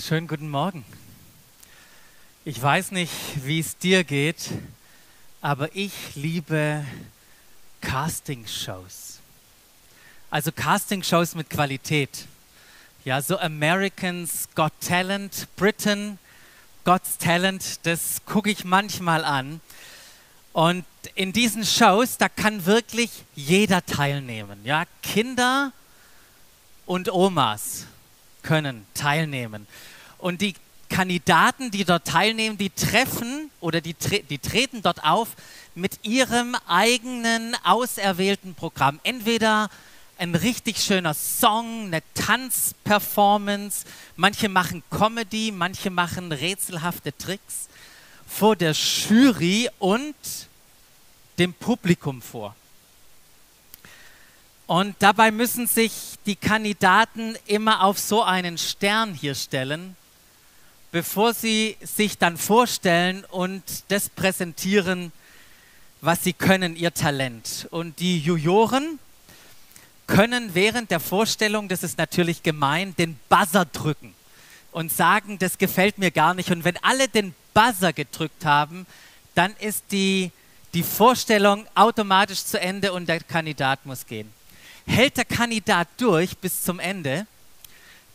schönen guten Morgen. Ich weiß nicht, wie es dir geht, aber ich liebe Casting-Shows. Also Casting-Shows mit Qualität. Ja, so Americans Got Talent, Britain God's Talent, das gucke ich manchmal an. Und in diesen Shows, da kann wirklich jeder teilnehmen. Ja, Kinder und Omas können teilnehmen. Und die Kandidaten, die dort teilnehmen, die treffen oder die, tre die treten dort auf mit ihrem eigenen auserwählten Programm. Entweder ein richtig schöner Song, eine Tanzperformance, manche machen Comedy, manche machen rätselhafte Tricks vor der Jury und dem Publikum vor. Und dabei müssen sich die Kandidaten immer auf so einen Stern hier stellen, bevor sie sich dann vorstellen und das präsentieren, was sie können, ihr Talent. Und die Juroren können während der Vorstellung, das ist natürlich gemein, den Buzzer drücken und sagen, das gefällt mir gar nicht. Und wenn alle den Buzzer gedrückt haben, dann ist die, die Vorstellung automatisch zu Ende und der Kandidat muss gehen hält der Kandidat durch bis zum Ende,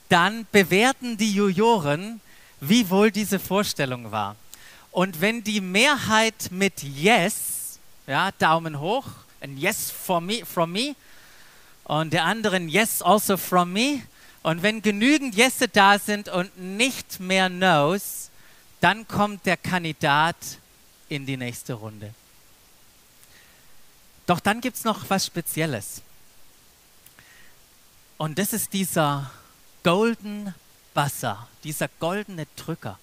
dann bewerten die Juroren, wie wohl diese Vorstellung war. Und wenn die Mehrheit mit Yes, ja, Daumen hoch, ein Yes for me, from me, und der andere ein Yes also from me, und wenn genügend Yesse da sind und nicht mehr No's, dann kommt der Kandidat in die nächste Runde. Doch dann gibt es noch was Spezielles. Und das ist dieser Golden Buzzer, dieser goldene Drücker.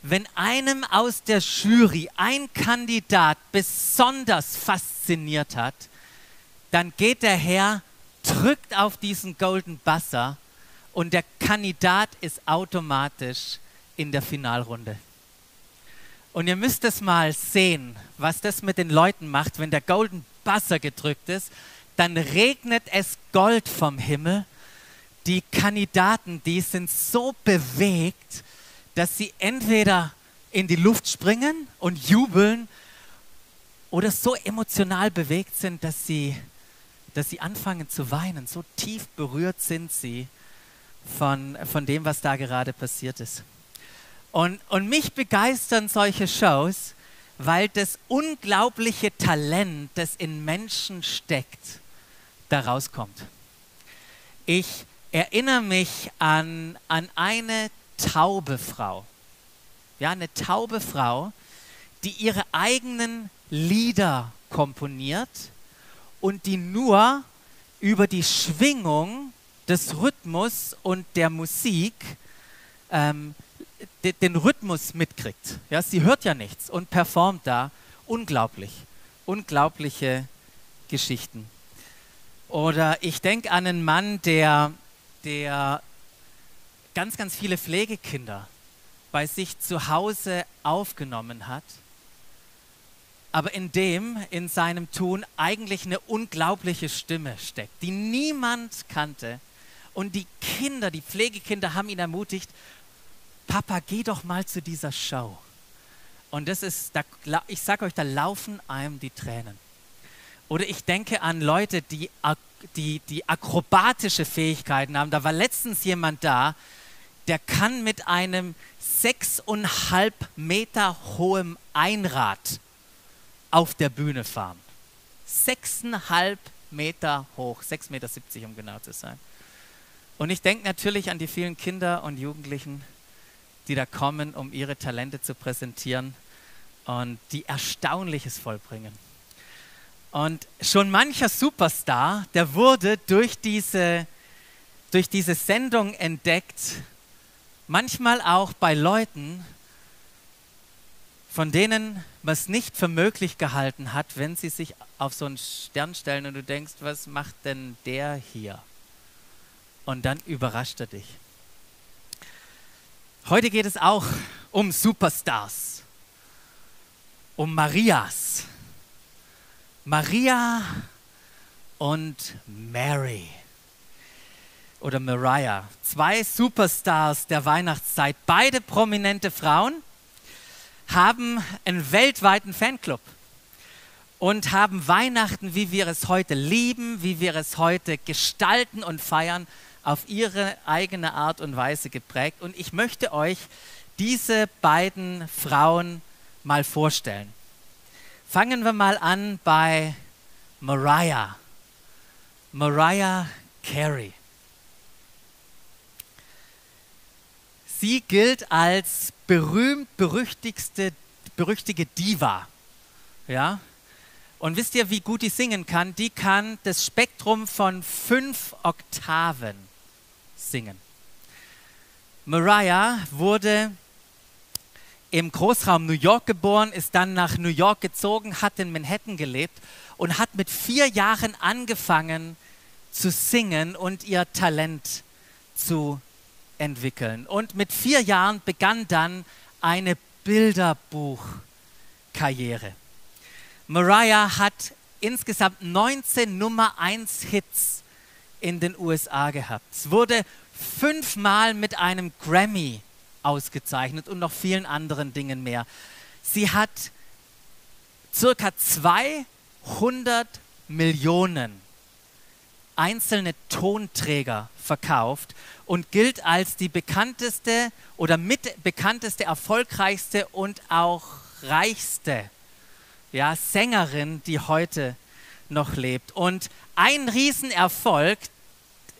Wenn einem aus der Jury ein Kandidat besonders fasziniert hat, dann geht der Herr, drückt auf diesen Golden Buzzer und der Kandidat ist automatisch in der Finalrunde. Und ihr müsst es mal sehen, was das mit den Leuten macht, wenn der Golden Buzzer gedrückt ist dann regnet es Gold vom Himmel. Die Kandidaten, die sind so bewegt, dass sie entweder in die Luft springen und jubeln oder so emotional bewegt sind, dass sie, dass sie anfangen zu weinen. So tief berührt sind sie von, von dem, was da gerade passiert ist. Und, und mich begeistern solche Shows, weil das unglaubliche Talent, das in Menschen steckt, da rauskommt. Ich erinnere mich an, an eine taube Frau. Ja, eine taube Frau, die ihre eigenen Lieder komponiert und die nur über die Schwingung des Rhythmus und der Musik ähm, de, den Rhythmus mitkriegt. Ja, sie hört ja nichts und performt da unglaublich, unglaubliche Geschichten. Oder ich denke an einen Mann, der, der ganz, ganz viele Pflegekinder bei sich zu Hause aufgenommen hat, aber in dem, in seinem Tun, eigentlich eine unglaubliche Stimme steckt, die niemand kannte. Und die Kinder, die Pflegekinder haben ihn ermutigt, Papa, geh doch mal zu dieser Show. Und das ist, da, ich sage euch, da laufen einem die Tränen. Oder ich denke an Leute, die, die, die akrobatische Fähigkeiten haben. Da war letztens jemand da, der kann mit einem sechseinhalb Meter hohem Einrad auf der Bühne fahren. Sechseinhalb Meter hoch, 6,70 Meter um genau zu sein. Und ich denke natürlich an die vielen Kinder und Jugendlichen, die da kommen, um ihre Talente zu präsentieren und die Erstaunliches vollbringen. Und schon mancher Superstar, der wurde durch diese, durch diese Sendung entdeckt, manchmal auch bei Leuten, von denen man es nicht für möglich gehalten hat, wenn sie sich auf so einen Stern stellen und du denkst, was macht denn der hier? Und dann überrascht er dich. Heute geht es auch um Superstars, um Marias Maria und Mary. oder Mariah. Zwei Superstars der Weihnachtszeit, beide prominente Frauen, haben einen weltweiten Fanclub und haben Weihnachten, wie wir es heute lieben, wie wir es heute gestalten und feiern, auf ihre eigene Art und Weise geprägt. Und ich möchte euch diese beiden Frauen mal vorstellen. Fangen wir mal an bei Mariah. Mariah Carey. Sie gilt als berühmt berüchtigste berüchtige Diva. Ja? Und wisst ihr, wie gut die singen kann? Die kann das Spektrum von fünf Oktaven singen. Mariah wurde im Großraum New York geboren, ist dann nach New York gezogen, hat in Manhattan gelebt und hat mit vier Jahren angefangen zu singen und ihr Talent zu entwickeln. Und mit vier Jahren begann dann eine Bilderbuchkarriere. Mariah hat insgesamt 19 Nummer 1 Hits in den USA gehabt. Es wurde fünfmal mit einem Grammy ausgezeichnet und noch vielen anderen Dingen mehr. Sie hat circa 200 Millionen einzelne Tonträger verkauft und gilt als die bekannteste oder mit bekannteste, erfolgreichste und auch reichste ja, Sängerin, die heute noch lebt. Und ein Riesenerfolg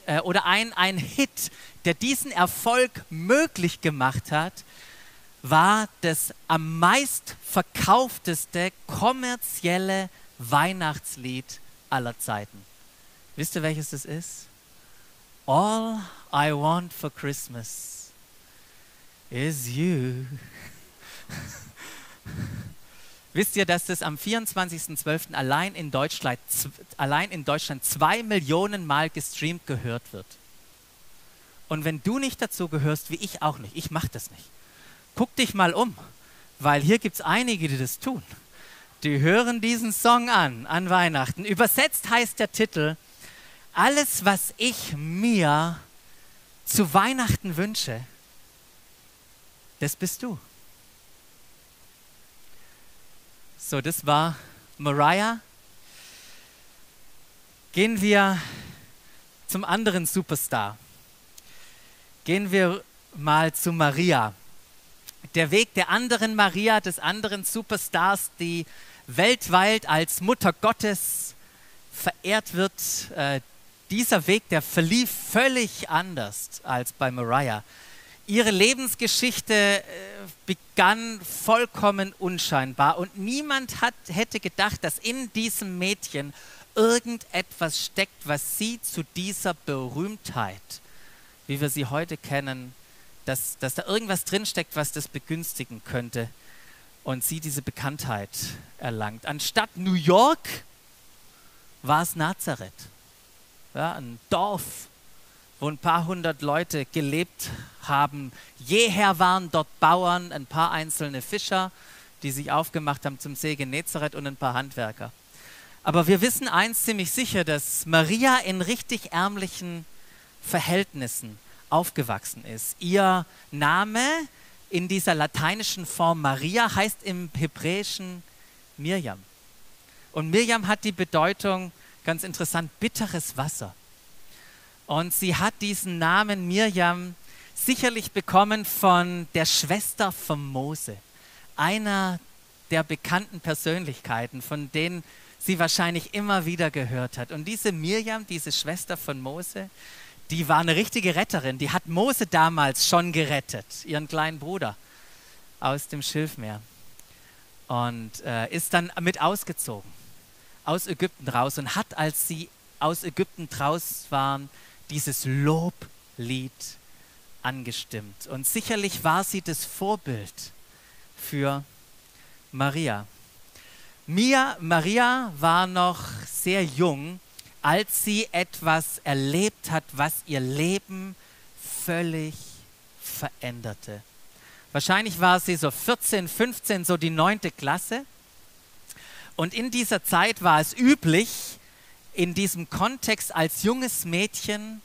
äh, oder ein, ein Hit, der diesen Erfolg möglich gemacht hat, war das am meist verkaufteste kommerzielle Weihnachtslied aller Zeiten. Wisst ihr, welches das ist? All I want for Christmas is you. Wisst ihr, dass das am 24.12. allein allein in Deutschland zwei Millionen Mal gestreamt gehört wird? Und wenn du nicht dazu gehörst, wie ich auch nicht, ich mache das nicht. Guck dich mal um, weil hier gibt es einige, die das tun. Die hören diesen Song an, an Weihnachten. Übersetzt heißt der Titel, alles, was ich mir zu Weihnachten wünsche, das bist du. So, das war Mariah. Gehen wir zum anderen Superstar. Gehen wir mal zu Maria. Der Weg der anderen Maria, des anderen Superstars, die weltweit als Mutter Gottes verehrt wird, äh, dieser Weg, der verlief völlig anders als bei Mariah. Ihre Lebensgeschichte äh, begann vollkommen unscheinbar und niemand hat, hätte gedacht, dass in diesem Mädchen irgendetwas steckt, was sie zu dieser Berühmtheit, wie wir sie heute kennen, dass, dass da irgendwas drinsteckt, was das begünstigen könnte und sie diese Bekanntheit erlangt. Anstatt New York war es Nazareth, ja, ein Dorf wo ein paar hundert Leute gelebt haben. Jeher waren dort Bauern, ein paar einzelne Fischer, die sich aufgemacht haben zum See Genezareth und ein paar Handwerker. Aber wir wissen eins ziemlich sicher, dass Maria in richtig ärmlichen Verhältnissen aufgewachsen ist. Ihr Name in dieser lateinischen Form Maria heißt im Hebräischen Mirjam. Und Mirjam hat die Bedeutung, ganz interessant, bitteres Wasser. Und sie hat diesen Namen Mirjam sicherlich bekommen von der Schwester von Mose, einer der bekannten Persönlichkeiten, von denen sie wahrscheinlich immer wieder gehört hat. Und diese Mirjam, diese Schwester von Mose, die war eine richtige Retterin. Die hat Mose damals schon gerettet, ihren kleinen Bruder aus dem Schilfmeer. Und äh, ist dann mit ausgezogen, aus Ägypten raus und hat, als sie aus Ägypten raus waren, dieses Loblied angestimmt. Und sicherlich war sie das Vorbild für Maria. Mia, Maria war noch sehr jung, als sie etwas erlebt hat, was ihr Leben völlig veränderte. Wahrscheinlich war sie so 14, 15, so die neunte Klasse. Und in dieser Zeit war es üblich, in diesem Kontext als junges Mädchen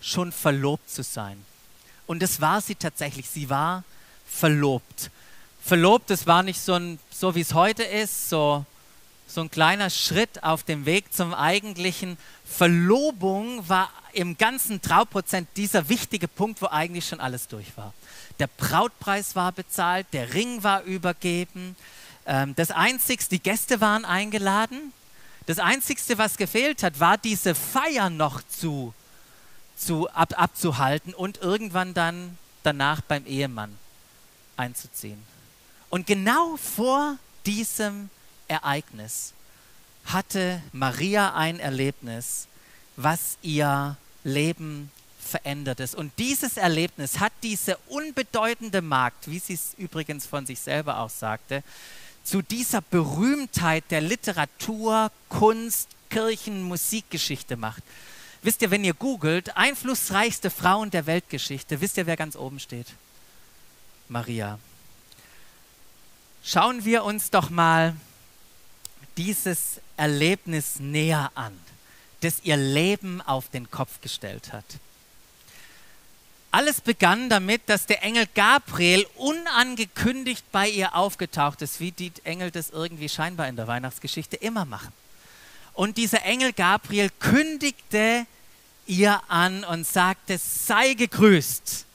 schon verlobt zu sein. Und das war sie tatsächlich. Sie war verlobt. Verlobt, das war nicht so, ein, so wie es heute ist, so, so ein kleiner Schritt auf dem Weg zum eigentlichen. Verlobung war im ganzen Trauprozent dieser wichtige Punkt, wo eigentlich schon alles durch war. Der Brautpreis war bezahlt, der Ring war übergeben. Ähm, das Einzigste, die Gäste waren eingeladen. Das Einzigste, was gefehlt hat, war diese Feier noch zu, zu, ab, abzuhalten und irgendwann dann danach beim Ehemann einzuziehen. Und genau vor diesem Ereignis hatte Maria ein Erlebnis, was ihr Leben verändert ist. Und dieses Erlebnis hat diese unbedeutende Magd, wie sie es übrigens von sich selber auch sagte, zu dieser Berühmtheit der Literatur, Kunst, Kirchen, Musikgeschichte macht. Wisst ihr, wenn ihr googelt, einflussreichste Frauen der Weltgeschichte, wisst ihr, wer ganz oben steht? Maria. Schauen wir uns doch mal dieses Erlebnis näher an, das ihr Leben auf den Kopf gestellt hat. Alles begann damit, dass der Engel Gabriel unangekündigt bei ihr aufgetaucht ist, wie die Engel das irgendwie scheinbar in der Weihnachtsgeschichte immer machen. Und dieser Engel Gabriel kündigte ihr an und sagte, sei gegrüßt,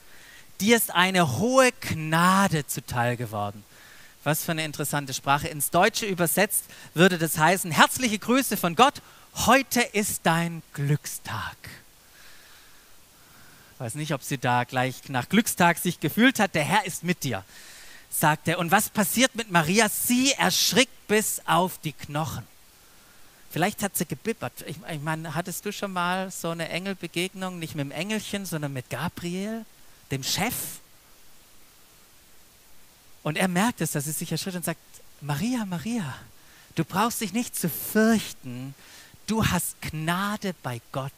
dir ist eine hohe Gnade zuteil geworden. Was für eine interessante Sprache. Ins Deutsche übersetzt würde das heißen, herzliche Grüße von Gott, heute ist dein Glückstag. Ich weiß nicht, ob sie da gleich nach Glückstag sich gefühlt hat. Der Herr ist mit dir, sagt er. Und was passiert mit Maria? Sie erschrickt bis auf die Knochen. Vielleicht hat sie gebibbert. Ich, ich meine, hattest du schon mal so eine Engelbegegnung, nicht mit dem Engelchen, sondern mit Gabriel, dem Chef? Und er merkt es, dass sie sich erschrickt und sagt, Maria, Maria, du brauchst dich nicht zu fürchten, du hast Gnade bei Gott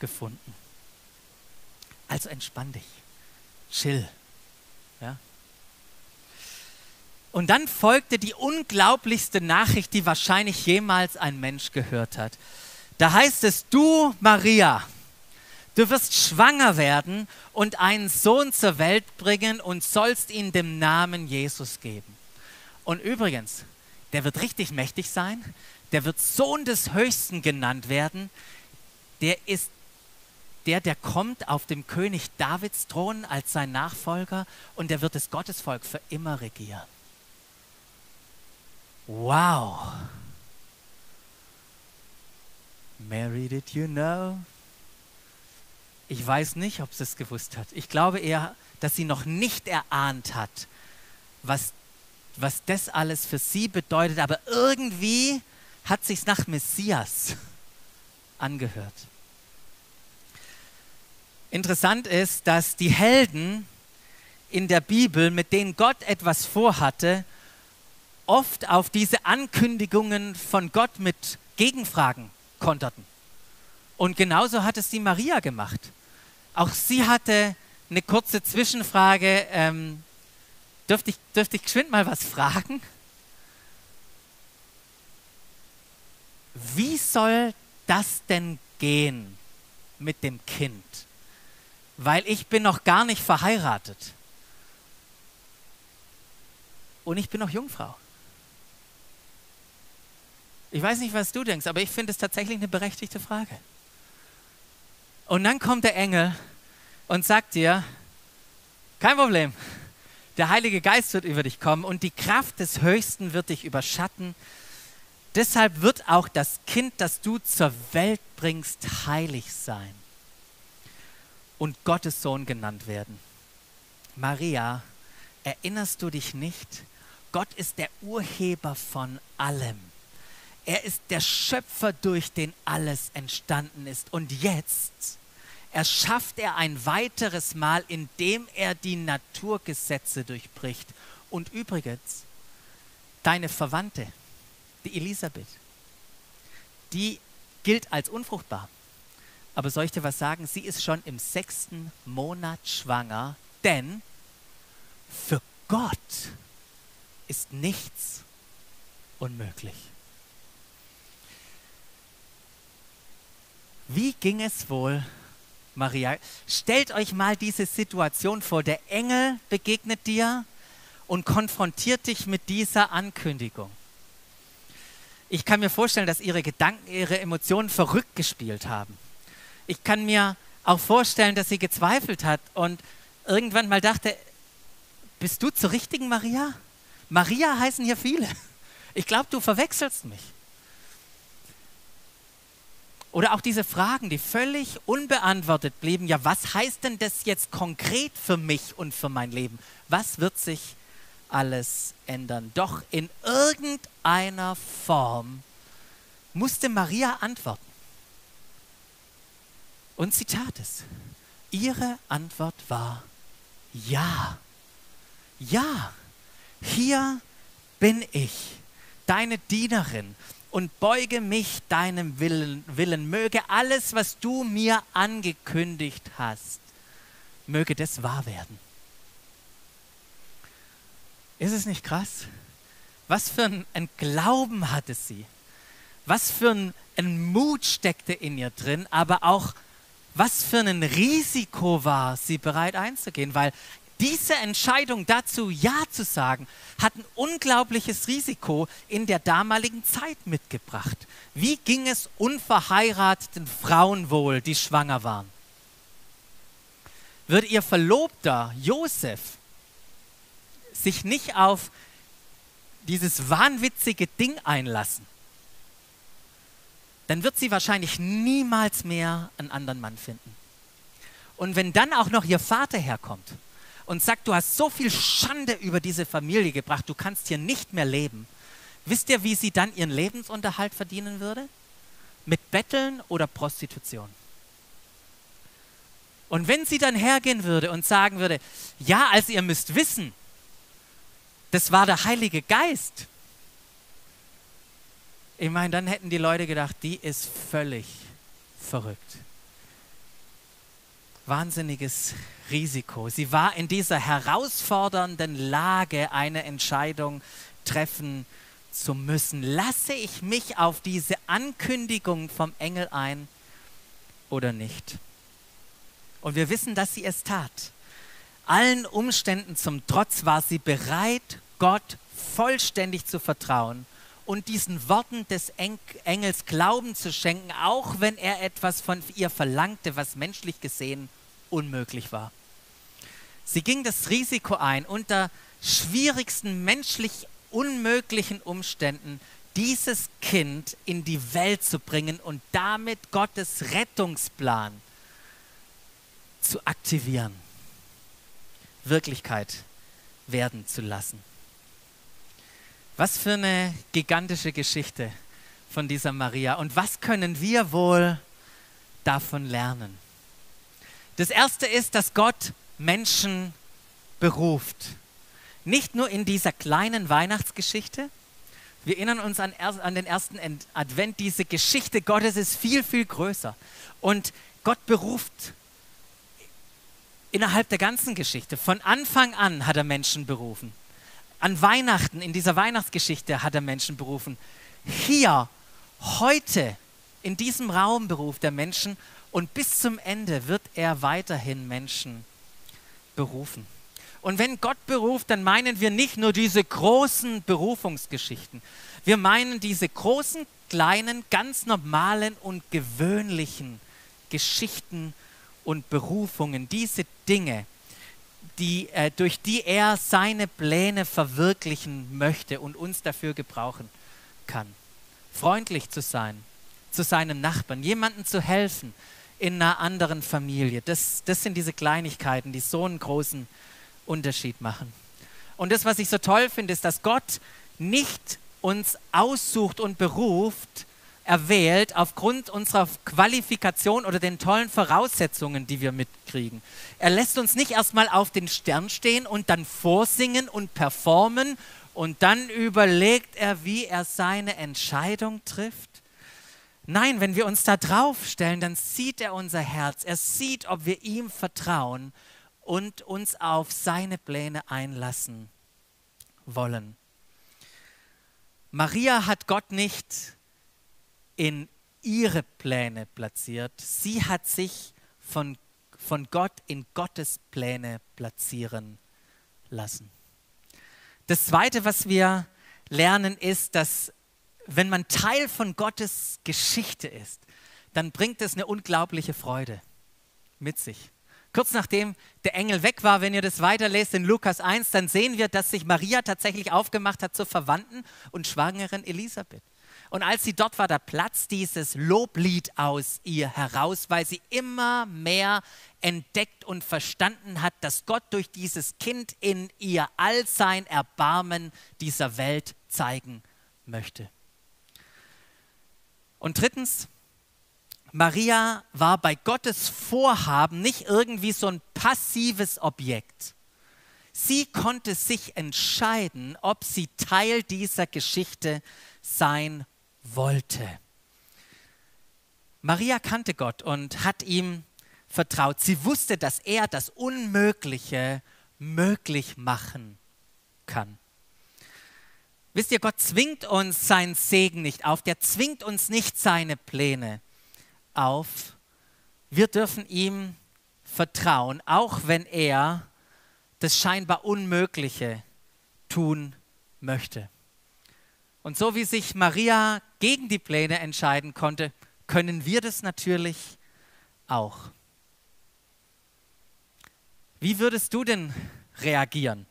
gefunden. Also entspann dich, chill. Ja? Und dann folgte die unglaublichste Nachricht, die wahrscheinlich jemals ein Mensch gehört hat. Da heißt es, du Maria, du wirst schwanger werden und einen Sohn zur Welt bringen und sollst ihn dem Namen Jesus geben. Und übrigens, der wird richtig mächtig sein, der wird Sohn des Höchsten genannt werden, der ist der, der kommt auf dem König Davids Thron als sein Nachfolger und der wird das Gottesvolk für immer regieren. Wow. Mary, did you know? Ich weiß nicht, ob sie es gewusst hat. Ich glaube eher, dass sie noch nicht erahnt hat, was, was das alles für sie bedeutet. Aber irgendwie hat sich nach Messias angehört. Interessant ist, dass die Helden in der Bibel, mit denen Gott etwas vorhatte, oft auf diese Ankündigungen von Gott mit Gegenfragen konterten. Und genauso hat es die Maria gemacht. Auch sie hatte eine kurze Zwischenfrage. Ähm, dürfte, ich, dürfte ich geschwind mal was fragen? Wie soll das denn gehen mit dem Kind? weil ich bin noch gar nicht verheiratet. Und ich bin noch Jungfrau. Ich weiß nicht, was du denkst, aber ich finde es tatsächlich eine berechtigte Frage. Und dann kommt der Engel und sagt dir, kein Problem, der Heilige Geist wird über dich kommen und die Kraft des Höchsten wird dich überschatten. Deshalb wird auch das Kind, das du zur Welt bringst, heilig sein und Gottes Sohn genannt werden. Maria, erinnerst du dich nicht? Gott ist der Urheber von allem. Er ist der Schöpfer, durch den alles entstanden ist. Und jetzt erschafft er ein weiteres Mal, indem er die Naturgesetze durchbricht. Und übrigens, deine Verwandte, die Elisabeth, die gilt als unfruchtbar. Aber soll ich dir was sagen? Sie ist schon im sechsten Monat schwanger, denn für Gott ist nichts unmöglich. Wie ging es wohl Maria. Stellt euch mal diese Situation vor. Der Engel begegnet dir und konfrontiert dich mit dieser Ankündigung. Ich kann mir vorstellen, dass ihre Gedanken, ihre Emotionen verrückt gespielt haben. Ich kann mir auch vorstellen, dass sie gezweifelt hat und irgendwann mal dachte, bist du zur richtigen Maria? Maria heißen hier viele. Ich glaube, du verwechselst mich. Oder auch diese Fragen, die völlig unbeantwortet blieben. Ja, was heißt denn das jetzt konkret für mich und für mein Leben? Was wird sich alles ändern? Doch in irgendeiner Form musste Maria antworten. Und sie tat es. Ihre Antwort war ja. Ja, hier bin ich, deine Dienerin und beuge mich deinem Willen, Willen. Möge alles, was du mir angekündigt hast, möge das wahr werden. Ist es nicht krass? Was für ein, ein Glauben hatte sie? Was für ein, ein Mut steckte in ihr drin, aber auch was für ein Risiko war sie bereit einzugehen, weil diese Entscheidung dazu, Ja zu sagen, hat ein unglaubliches Risiko in der damaligen Zeit mitgebracht. Wie ging es unverheirateten Frauen wohl, die schwanger waren? Würde ihr Verlobter Josef sich nicht auf dieses wahnwitzige Ding einlassen, dann wird sie wahrscheinlich niemals mehr einen anderen Mann finden. Und wenn dann auch noch ihr Vater herkommt und sagt, du hast so viel Schande über diese Familie gebracht, du kannst hier nicht mehr leben. Wisst ihr, wie sie dann ihren Lebensunterhalt verdienen würde? Mit Betteln oder Prostitution. Und wenn sie dann hergehen würde und sagen würde, ja, also ihr müsst wissen, das war der Heilige Geist. Ich meine, dann hätten die Leute gedacht, die ist völlig verrückt wahnsinniges Risiko. Sie war in dieser herausfordernden Lage, eine Entscheidung treffen zu müssen. Lasse ich mich auf diese Ankündigung vom Engel ein oder nicht? Und wir wissen, dass sie es tat. Allen Umständen zum Trotz war sie bereit, Gott vollständig zu vertrauen und diesen Worten des Engels Glauben zu schenken, auch wenn er etwas von ihr verlangte, was menschlich gesehen unmöglich war. Sie ging das Risiko ein, unter schwierigsten menschlich unmöglichen Umständen dieses Kind in die Welt zu bringen und damit Gottes Rettungsplan zu aktivieren, Wirklichkeit werden zu lassen. Was für eine gigantische Geschichte von dieser Maria. Und was können wir wohl davon lernen? Das erste ist, dass Gott Menschen beruft. Nicht nur in dieser kleinen Weihnachtsgeschichte. Wir erinnern uns an, an, den ersten Advent. Diese Geschichte Gottes ist viel, viel größer. Und Gott beruft innerhalb der ganzen Geschichte. Von Anfang an hat er Menschen berufen an Weihnachten, in dieser Weihnachtsgeschichte hat er Menschen berufen. Hier, heute, in diesem Raum beruft er Menschen und bis zum Ende wird er weiterhin Menschen berufen. Und wenn Gott beruft, dann meinen wir nicht nur diese großen Berufungsgeschichten. Wir meinen diese großen, kleinen, ganz normalen und gewöhnlichen Geschichten und Berufungen, diese Dinge, die, äh, durch die er seine Pläne verwirklichen möchte und uns dafür gebrauchen kann. Freundlich zu sein zu seinem Nachbarn, jemandem zu helfen in einer anderen Familie. Das, das sind diese Kleinigkeiten, die so einen großen Unterschied machen. Und das, was ich so toll finde, ist, dass Gott nicht uns aussucht und beruft, erwählt aufgrund unserer Qualifikation oder den tollen Voraussetzungen, die wir mitkriegen. Er lässt uns nicht erstmal auf den Stern stehen und dann vorsingen und performen und dann überlegt er, wie er seine Entscheidung trifft. Nein, wenn wir uns da drauf stellen, dann sieht er unser Herz. Er sieht, ob wir ihm vertrauen und uns auf seine Pläne einlassen wollen. Maria hat Gott nicht in ihre Pläne platziert. Sie hat sich von, von Gott in Gottes Pläne platzieren lassen. Das Zweite, was wir lernen, ist, dass wenn man Teil von Gottes Geschichte ist, dann bringt es eine unglaubliche Freude mit sich. Kurz nachdem der Engel weg war, wenn ihr das weiterlest in Lukas 1, dann sehen wir, dass sich Maria tatsächlich aufgemacht hat zur Verwandten und Schwangeren Elisabeth. Und als sie dort war, da platzt dieses Loblied aus ihr heraus, weil sie immer mehr entdeckt und verstanden hat, dass Gott durch dieses Kind in ihr all sein Erbarmen dieser Welt zeigen möchte. Und drittens, Maria war bei Gottes Vorhaben nicht irgendwie so ein passives Objekt. Sie konnte sich entscheiden, ob sie Teil dieser Geschichte sein wollte. Maria kannte Gott und hat ihm vertraut. Sie wusste, dass er das Unmögliche möglich machen kann. Wisst ihr, Gott zwingt uns seinen Segen nicht auf, der zwingt uns nicht seine Pläne auf. Wir dürfen ihm vertrauen, auch wenn er das scheinbar Unmögliche tun möchte. Und so wie sich Maria gegen die Pläne entscheiden konnte, können wir das natürlich auch. Wie würdest du denn reagieren,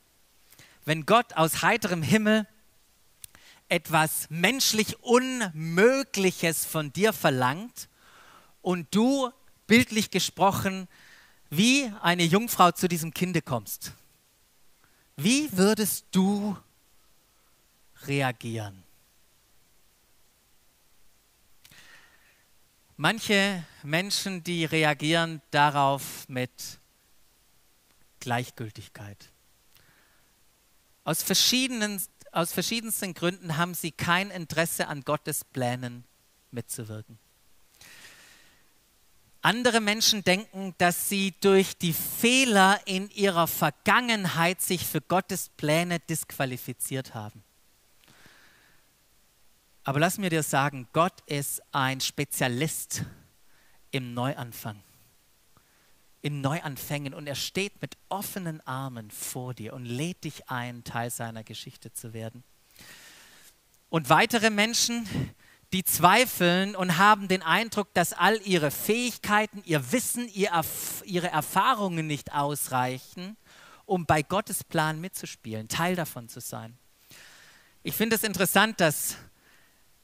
wenn Gott aus heiterem Himmel etwas menschlich Unmögliches von dir verlangt und du, bildlich gesprochen, wie eine Jungfrau zu diesem Kinde kommst. Wie würdest du reagieren? Manche Menschen, die reagieren darauf mit Gleichgültigkeit. Aus, verschiedenen, aus verschiedensten Gründen haben sie kein Interesse an Gottes Plänen mitzuwirken. Andere Menschen denken, dass sie durch die Fehler in ihrer Vergangenheit sich für Gottes Pläne disqualifiziert haben. Aber lass mir dir sagen, Gott ist ein Spezialist im Neuanfang, in Neuanfängen und er steht mit offenen Armen vor dir und lädt dich ein, Teil seiner Geschichte zu werden. Und weitere Menschen, die zweifeln und haben den Eindruck, dass all ihre Fähigkeiten, ihr Wissen, ihr Erf ihre Erfahrungen nicht ausreichen, um bei Gottes Plan mitzuspielen, Teil davon zu sein. Ich finde es interessant, dass,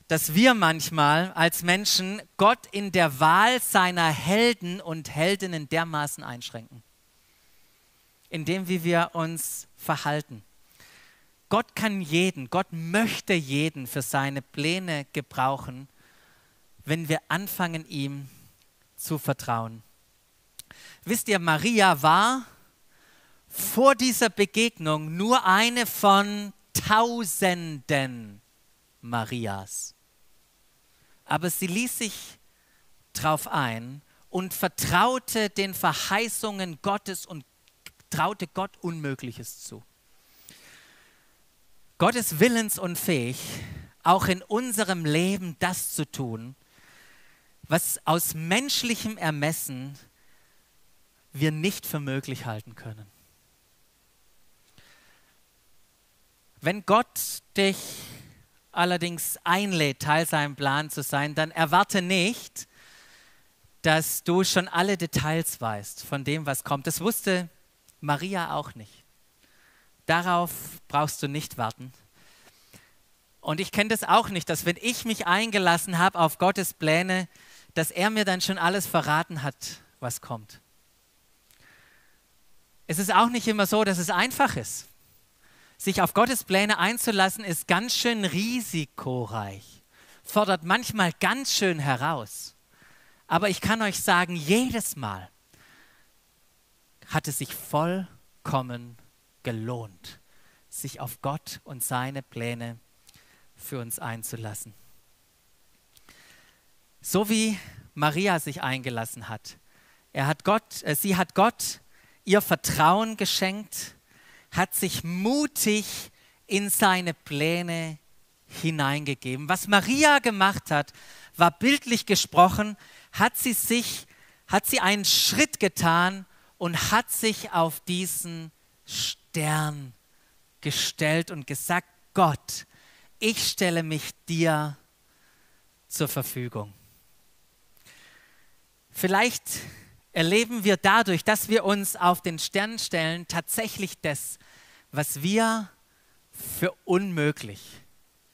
dass wir manchmal als Menschen Gott in der Wahl seiner Helden und Heldinnen dermaßen einschränken, indem wie wir uns verhalten. Gott kann jeden, Gott möchte jeden für seine Pläne gebrauchen, wenn wir anfangen, ihm zu vertrauen. Wisst ihr, Maria war vor dieser Begegnung nur eine von Tausenden Marias. Aber sie ließ sich darauf ein und vertraute den Verheißungen Gottes und traute Gott Unmögliches zu. Gott ist willensunfähig, auch in unserem Leben das zu tun, was aus menschlichem Ermessen wir nicht für möglich halten können. Wenn Gott dich allerdings einlädt, Teil seinem Plan zu sein, dann erwarte nicht, dass du schon alle Details weißt von dem, was kommt. Das wusste Maria auch nicht. Darauf brauchst du nicht warten. Und ich kenne das auch nicht, dass wenn ich mich eingelassen habe auf Gottes Pläne, dass er mir dann schon alles verraten hat, was kommt. Es ist auch nicht immer so, dass es einfach ist. Sich auf Gottes Pläne einzulassen, ist ganz schön risikoreich, fordert manchmal ganz schön heraus. Aber ich kann euch sagen, jedes Mal hat es sich vollkommen gelohnt, sich auf Gott und seine Pläne für uns einzulassen. So wie Maria sich eingelassen hat. Er hat Gott, äh, sie hat Gott ihr Vertrauen geschenkt, hat sich mutig in seine Pläne hineingegeben. Was Maria gemacht hat, war bildlich gesprochen, hat sie sich hat sie einen Schritt getan und hat sich auf diesen Stern gestellt und gesagt, Gott, ich stelle mich dir zur Verfügung. Vielleicht erleben wir dadurch, dass wir uns auf den Stern stellen, tatsächlich das, was wir für unmöglich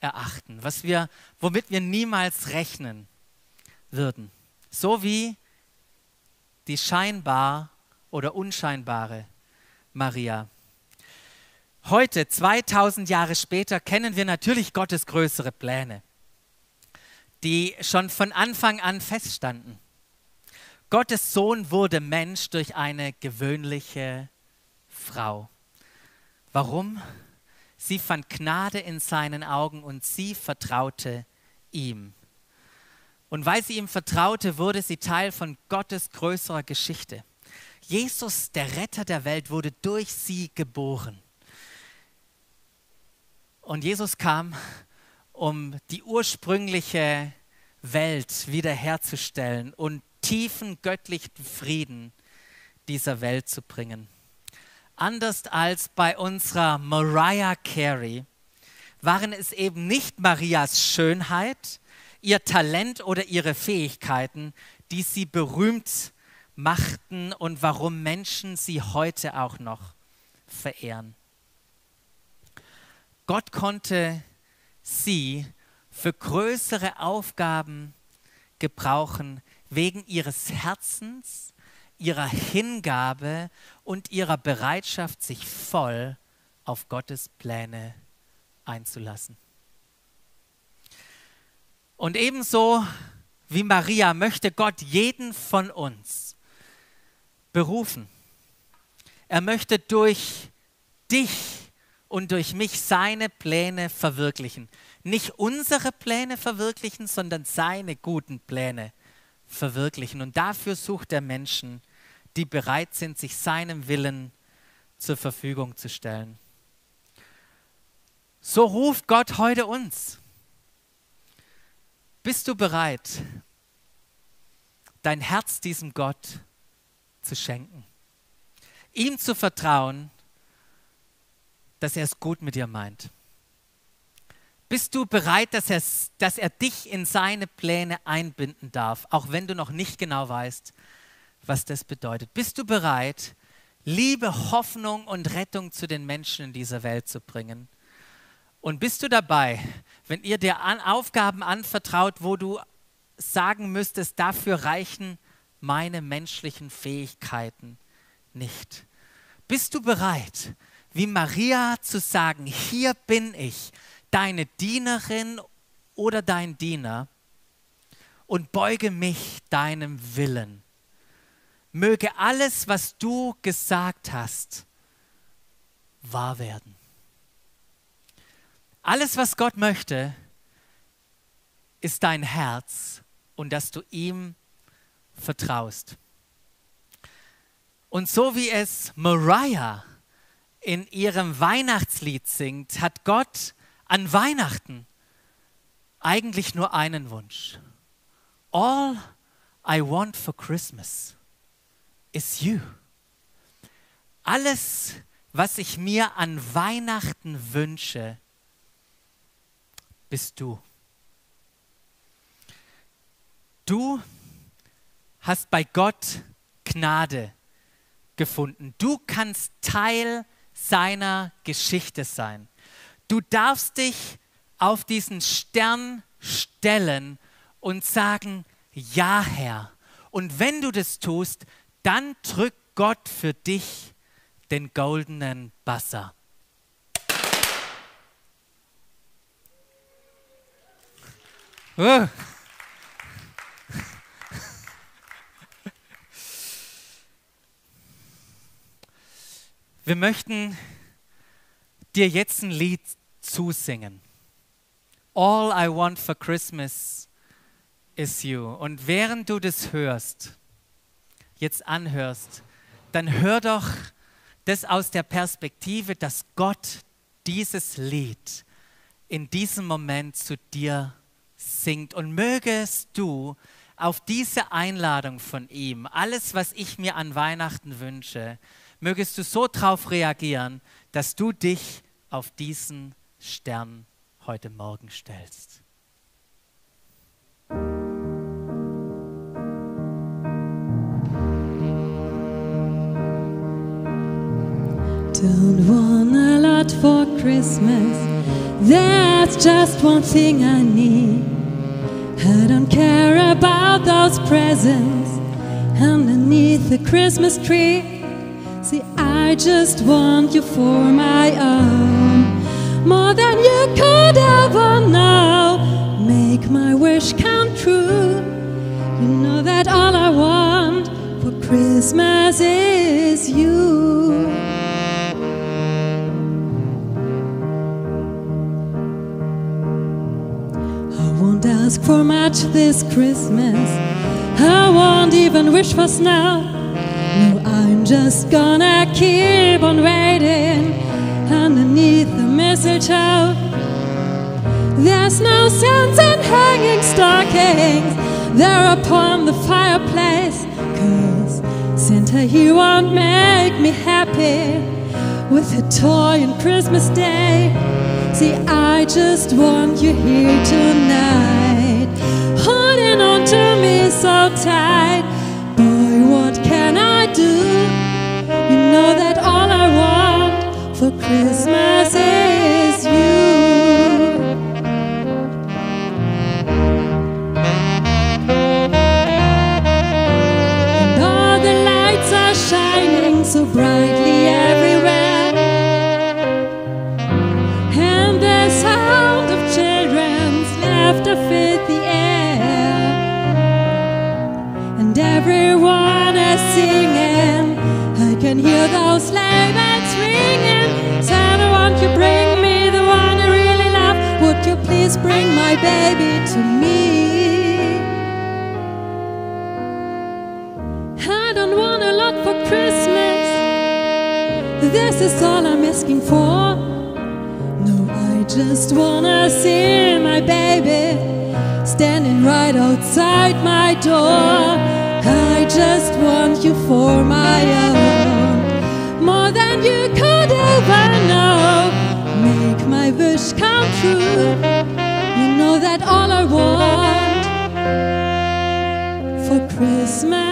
erachten, was wir, womit wir niemals rechnen würden. So wie die scheinbar oder unscheinbare Maria. Heute, 2000 Jahre später, kennen wir natürlich Gottes größere Pläne, die schon von Anfang an feststanden. Gottes Sohn wurde Mensch durch eine gewöhnliche Frau. Warum? Sie fand Gnade in seinen Augen und sie vertraute ihm. Und weil sie ihm vertraute, wurde sie Teil von Gottes größerer Geschichte. Jesus, der Retter der Welt, wurde durch sie geboren. Und Jesus kam, um die ursprüngliche Welt wiederherzustellen und tiefen göttlichen Frieden dieser Welt zu bringen. Anders als bei unserer Mariah Carey waren es eben nicht Marias Schönheit, ihr Talent oder ihre Fähigkeiten, die sie berühmt machten und warum Menschen sie heute auch noch verehren. Gott konnte sie für größere Aufgaben gebrauchen, wegen ihres Herzens, ihrer Hingabe und ihrer Bereitschaft, sich voll auf Gottes Pläne einzulassen. Und ebenso wie Maria möchte Gott jeden von uns berufen. Er möchte durch dich und durch mich seine Pläne verwirklichen. Nicht unsere Pläne verwirklichen, sondern seine guten Pläne verwirklichen. Und dafür sucht er Menschen, die bereit sind, sich seinem Willen zur Verfügung zu stellen. So ruft Gott heute uns. Bist du bereit, dein Herz diesem Gott zu schenken? Ihm zu vertrauen, dass er es gut mit dir meint? Bist du bereit, dass er, dass er dich in seine Pläne einbinden darf, auch wenn du noch nicht genau weißt, was das bedeutet? Bist du bereit, Liebe, Hoffnung und Rettung zu den Menschen in dieser Welt zu bringen? Und bist du dabei, wenn ihr dir an Aufgaben anvertraut, wo du sagen müsstest, dafür reichen meine menschlichen Fähigkeiten nicht? Bist du bereit, wie Maria zu sagen, hier bin ich, deine Dienerin oder dein Diener, und beuge mich deinem Willen? Möge alles, was du gesagt hast, wahr werden. Alles, was Gott möchte, ist dein Herz und dass du ihm vertraust. Und so wie es Mariah in ihrem Weihnachtslied singt, hat Gott an Weihnachten eigentlich nur einen Wunsch. All I want for Christmas is you. Alles, was ich mir an Weihnachten wünsche, bist du. Du hast bei Gott Gnade gefunden. Du kannst Teil seiner Geschichte sein. Du darfst dich auf diesen Stern stellen und sagen, ja Herr. Und wenn du das tust, dann drückt Gott für dich den goldenen Basser. Wir möchten dir jetzt ein Lied zusingen. All I want for Christmas is you. Und während du das hörst, jetzt anhörst, dann hör doch das aus der Perspektive, dass Gott dieses Lied in diesem Moment zu dir singt und mögest du auf diese Einladung von ihm, alles, was ich mir an Weihnachten wünsche, mögest du so darauf reagieren, dass du dich auf diesen Stern heute Morgen stellst. Don't want a lot for Christmas. That's just one thing I need. I don't care about those presents underneath the Christmas tree. See, I just want you for my own, more than you could ever know. Make my wish come true. You know that all I want for Christmas is you. I won't ask for much this Christmas. I won't even wish for snow. No, I'm just gonna keep on waiting mistletoe. There's no sense in hanging stockings there upon the fireplace. Cause Santa, he won't make me happy with a toy on Christmas Day. See, I just want you here tonight, holding on to me so tight. Boy, what can I do? You know that all I want for Christmas is those sleigh bells ringing. Santa, won't you bring me the one I really love? Would you please bring my baby to me? I don't want a lot for Christmas. This is all I'm asking for. No, I just wanna see my baby standing right outside my door. I just want you for my own, true. You know that all I want for Christmas